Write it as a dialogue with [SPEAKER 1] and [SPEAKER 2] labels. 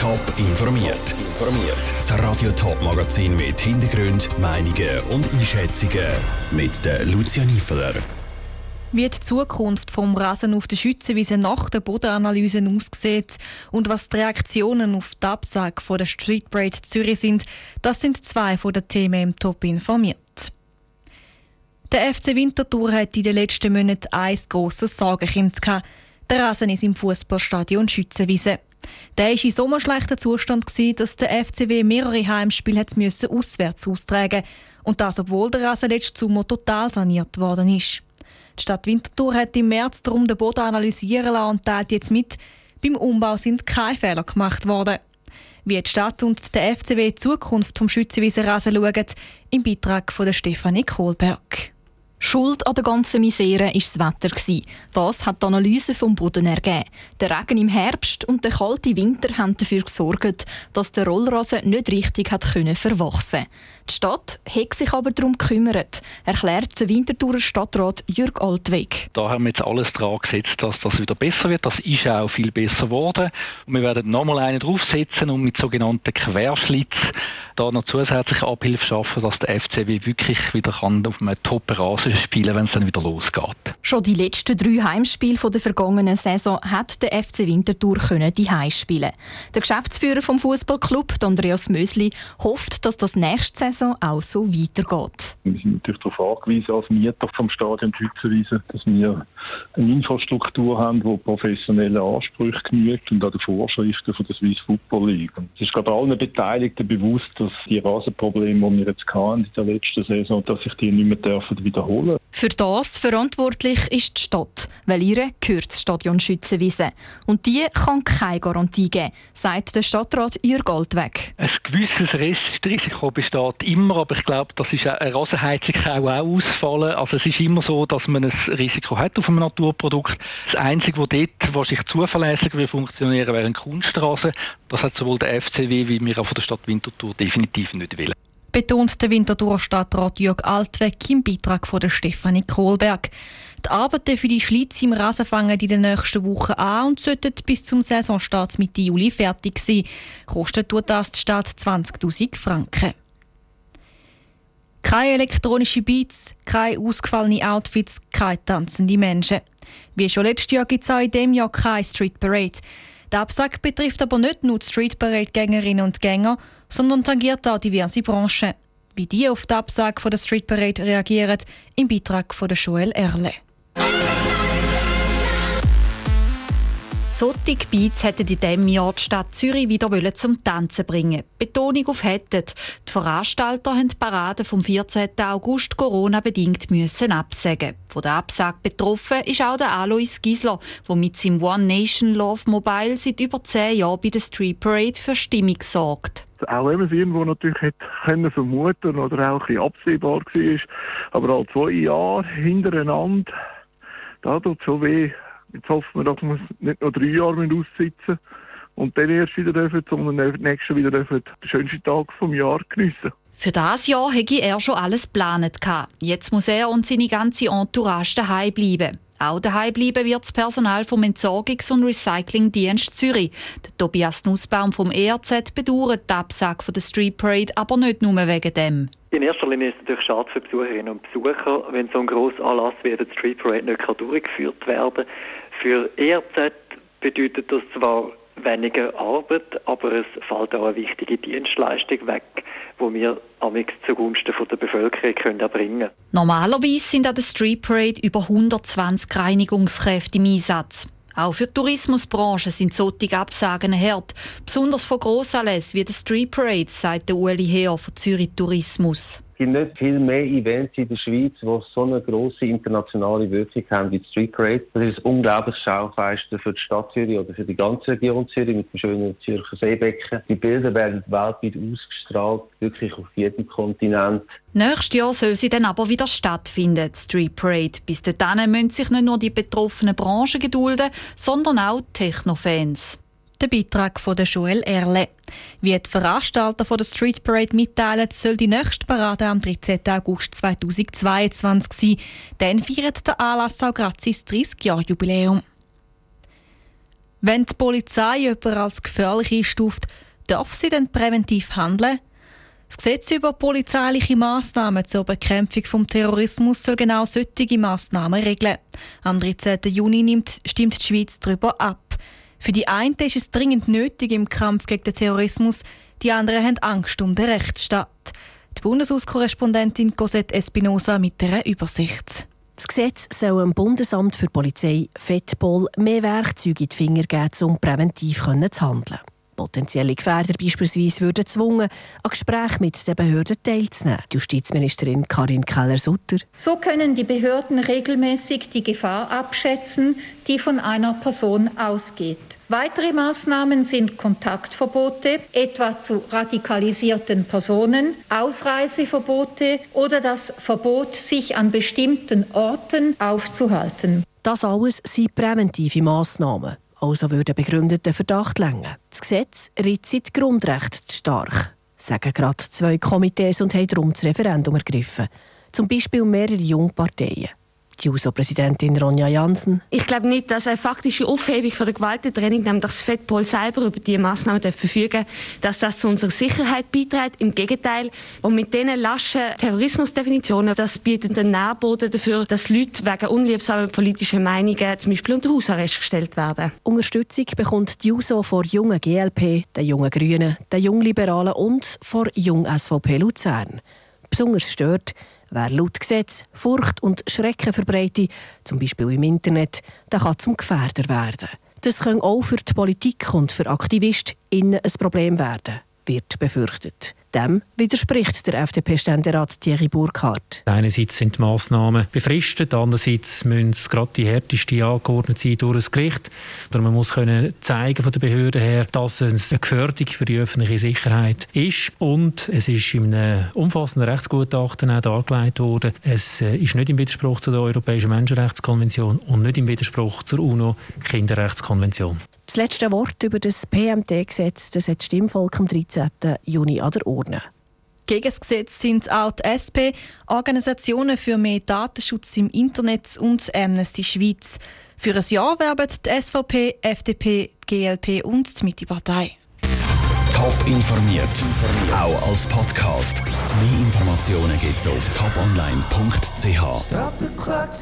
[SPEAKER 1] Top informiert. Informiert. Das Radio Top Magazin mit Hintergrund, Meinungen und Einschätzungen mit der Lucia Niefeler.
[SPEAKER 2] Wie die Zukunft vom Rasen auf der Schützenwiese nach der Bodenanalyse aussieht und was die Reaktionen auf die Absage von der Street Parade Zürich sind, das sind zwei von den Themen im Top informiert. Der FC Winterthur hat in den letzten Monaten ein grosses Sorgenkind gehabt. Der Rasen ist im Fußballstadion Schützenwiese. Der war in so einem schlechten Zustand, dass der FCW mehrere Heimspiele auswärts austragen musste. Und das, obwohl der Rasen letztes Sommer total saniert worden ist. Die Stadt Winterthur hat im März darum den Boden analysieren lassen und teilt jetzt mit, beim Umbau sind keine Fehler gemacht worden. Wie die Stadt und der FCW die Zukunft vom Schützenwieser Rasen schauen, im Beitrag von Stefanie Kohlberg.
[SPEAKER 3] Schuld an der ganzen Misere war das Wetter. Das hat die Analyse vom Boden ergeben. Der Regen im Herbst und der kalte Winter haben dafür gesorgt, dass der Rollrasen nicht richtig hat verwachsen Die Stadt hat sich aber darum gekümmert, erklärt der Winterthurer Stadtrat Jürg Altweg.
[SPEAKER 4] Da haben wir jetzt alles dran gesetzt, dass das wieder besser wird. Das ist auch viel besser geworden. Und wir werden nochmal einen draufsetzen und mit sogenannten Querschlitz da noch zusätzliche Abhilfe schaffen, dass der FCW wirklich wieder kann auf einem Top-Rasen spielen wenn es dann wieder losgeht.
[SPEAKER 3] Schon die letzten drei Heimspiele der vergangenen Saison hat der FC Winterthur können die spielen. Der Geschäftsführer vom Fußballclub, Andreas Mösli, hofft, dass das nächste Saison auch so weitergeht.
[SPEAKER 5] Wir sind natürlich darauf angewiesen als Mieter vom Stadion Schützenwiese, dass wir eine Infrastruktur haben, die professionellen Ansprüchen genügt und an den Vorschriften von der Swiss Football League. Es ist glaube allen Beteiligten bewusst, dass die Rasenprobleme, die wir jetzt hatten in der letzten Saison, dass sich die nicht mehr dürfen wiederholen.
[SPEAKER 3] Für das verantwortlich ist die Stadt, weil ihre gehört das Stadion Schützenwiese. Und die kann keine Garantie geben, sagt der Stadtrat Jürg Altweg.
[SPEAKER 4] Ein gewisses Restrisiko besteht immer, aber ich glaube, das ist eine Rasenheizung kann auch ausfallen. Also es ist immer so, dass man ein Risiko hat auf einem Naturprodukt. Das Einzige, was dort wahrscheinlich zuverlässig will funktionieren, wäre ein Kunstrasen. Das hat sowohl der FCW wie wir auch von der Stadt Winterthur definitiv nicht wollen
[SPEAKER 2] betont der Winterthurer Stadtrat Jörg Altweg im Beitrag von der Stefanie Kohlberg. Die Arbeiten für die Schlitz im Rasen fangen in den nächsten Wochen an und sollten bis zum Saisonstart Mitte Juli fertig sein. Kostet tut das die Stadt 20.000 Franken. Keine elektronischen Beats, keine ausgefallenen Outfits, keine tanzenden Menschen. Wie schon letztes Jahr gibt es auch in diesem Jahr keine Street Parade. Der Absag betrifft aber nicht nur Street Parade-Gängerinnen und Gänger, sondern tangiert auch diverse Branchen. Wie die auf die Absage von der Street Parade reagieren, im Beitrag von Joel Erle.
[SPEAKER 3] Solche Beats hätten in diesem Jahr die Stadt Zürich wieder zum Tanzen bringen Betonung auf «hätten». Die Veranstalter haben die Parade vom 14. August Corona-bedingt müssen absagen. Von der Absage betroffen ist auch der Alois Gisler, der mit seinem One Nation Love Mobile seit über zehn Jahren bei der Street Parade für Stimmung sorgt
[SPEAKER 5] auch wenn man es irgendwo natürlich hätte vermuten oder auch ein absehbar war, aber all zwei Jahre hintereinander, da tut so weh, Jetzt hoffen wir, dass wir nicht noch drei Jahre aussitzen und dann erst wieder dürfen, sondern nächstes wieder dürfen den schönsten Tag vom Jahr geniessen.
[SPEAKER 3] Für das Jahr hätte er schon alles geplant. Jetzt muss er und seine ganze Entourage daheim bleiben. Auch daheim bleiben wird das Personal vom Entsorgungs- und Recyclingdienst Zürich. Der Tobias Nussbaum vom ERZ bedauert die Absage der Street Parade, aber nicht nur wegen dem.
[SPEAKER 6] In erster Linie ist es natürlich schade für Besucherinnen und Besucher, wenn so ein grosser Anlass wie der Street Parade nicht durchgeführt werden kann. Für ERZ bedeutet das zwar weniger Arbeit, aber es fällt auch eine wichtige Dienstleistung weg, wo wir amix zugunsten der Bevölkerung können erbringen können.
[SPEAKER 3] Normalerweise sind an der Street Parade über 120 Reinigungskräfte im Einsatz. Auch für die Tourismusbranche sind solche Absagen hart, besonders von Grossanlässen wie der Street Parade, sagt Ueli Heer von Zürich Tourismus
[SPEAKER 7] gibt nicht viel mehr Events in der Schweiz, die so eine grosse internationale Wirkung haben wie die Street Parade. Das ist ein unglaubliches Schaufenster für die Stadt Zürich oder für die ganze Region Zürich mit dem schönen Zürcher Seebecken. Die Bilder werden weltweit ausgestrahlt, wirklich auf jedem Kontinent.
[SPEAKER 3] Nächstes Jahr soll sie dann aber wieder stattfinden, die Street Parade. Bis dahin müssen sich nicht nur die betroffenen Branchen gedulden, sondern auch Techno-Fans.
[SPEAKER 2] Der Beitrag von Joel Erle. Wie die Veranstalter der Street Parade mitteilen, soll die nächste Parade am 13. August 2022 sein. Dann feiert der Anlass auch sein 30-Jahr-Jubiläum. Wenn die Polizei jemanden als gefährlich einstuft, darf sie dann präventiv handeln? Das Gesetz über polizeiliche Massnahmen zur Bekämpfung des Terrorismus soll genau solche Massnahmen regeln. Am 13. Juni nimmt, stimmt die Schweiz darüber ab. Für die einen ist es dringend nötig im Kampf gegen den Terrorismus, die anderen haben Angst um den Rechtsstaat. Die Bundeshauskorrespondentin Cosette Espinosa mit einer Übersicht.
[SPEAKER 8] Das Gesetz soll dem Bundesamt für Polizei FEDPOL mehr Werkzeuge in die Finger geben, um präventiv zu handeln. Potenzielle Gefährder beispielsweise würden gezwungen, an Gesprächen mit den Behörden teilzunehmen. Die Justizministerin Karin Keller-Sutter.
[SPEAKER 9] So können die Behörden regelmäßig die Gefahr abschätzen, die von einer Person ausgeht. Weitere Maßnahmen sind Kontaktverbote, etwa zu radikalisierten Personen, Ausreiseverbote oder das Verbot, sich an bestimmten Orten aufzuhalten.
[SPEAKER 8] Das alles sind präventive Maßnahmen. Also würde begründeter Verdacht länger. Das Gesetz ritzt die Grundrechte zu stark, sagen gerade zwei Komitees und haben darum das Referendum ergriffen. Zum Beispiel mehrere Jungparteien die JUSO-Präsidentin Ronja Jansen.
[SPEAKER 10] Ich glaube nicht, dass eine faktische Aufhebung von der Gewaltentrennung, nämlich dass FEDPOL selber über diese Massnahmen verfügen dass das zu unserer Sicherheit beiträgt. Im Gegenteil. Und mit diesen laschen Terrorismusdefinitionen, das bietet einen Nährboden dafür, dass Leute wegen unliebsamer politischer Meinungen zum Beispiel unter Hausarrest gestellt werden.
[SPEAKER 8] Unterstützung bekommt die JUSO vor jungen GLP, den jungen Grünen, den jungen Liberalen und vor jung SVP Luzern. Besonders stört, Wer laut Gesetz Furcht und Schrecken verbreitet, zum Beispiel im Internet, der kann zum Gefährder werden. Das kann auch für die Politik und für AktivistInnen ein Problem werden, wird befürchtet. Dem widerspricht der FDP-Ständerat Thierry Burkhardt.
[SPEAKER 11] Einerseits sind die Massnahmen befristet, andererseits müssen es gerade die härtesten angeordnet sein durch das Gericht. Oder man muss können zeigen von der Behörde her, dass es eine Gefährdung für die öffentliche Sicherheit ist. Und es ist in einem umfassenden Rechtsgutachten auch dargelegt worden, es äh, ist nicht im Widerspruch zu der Europäischen Menschenrechtskonvention und nicht im Widerspruch zur UNO-Kinderrechtskonvention.
[SPEAKER 8] Das letzte Wort über das PMT-Gesetz das hat das Stimmvolk am 13. Juni an der Urne.
[SPEAKER 2] Gegen das Gesetz sind auch die SP, Organisationen für mehr Datenschutz im Internet und Amnesty Schweiz. Für ein Jahr werben die SVP, FDP, GLP und die Mitte-Partei.
[SPEAKER 1] Top informiert, auch als Podcast. Mehr Informationen gibt es auf toponline.ch.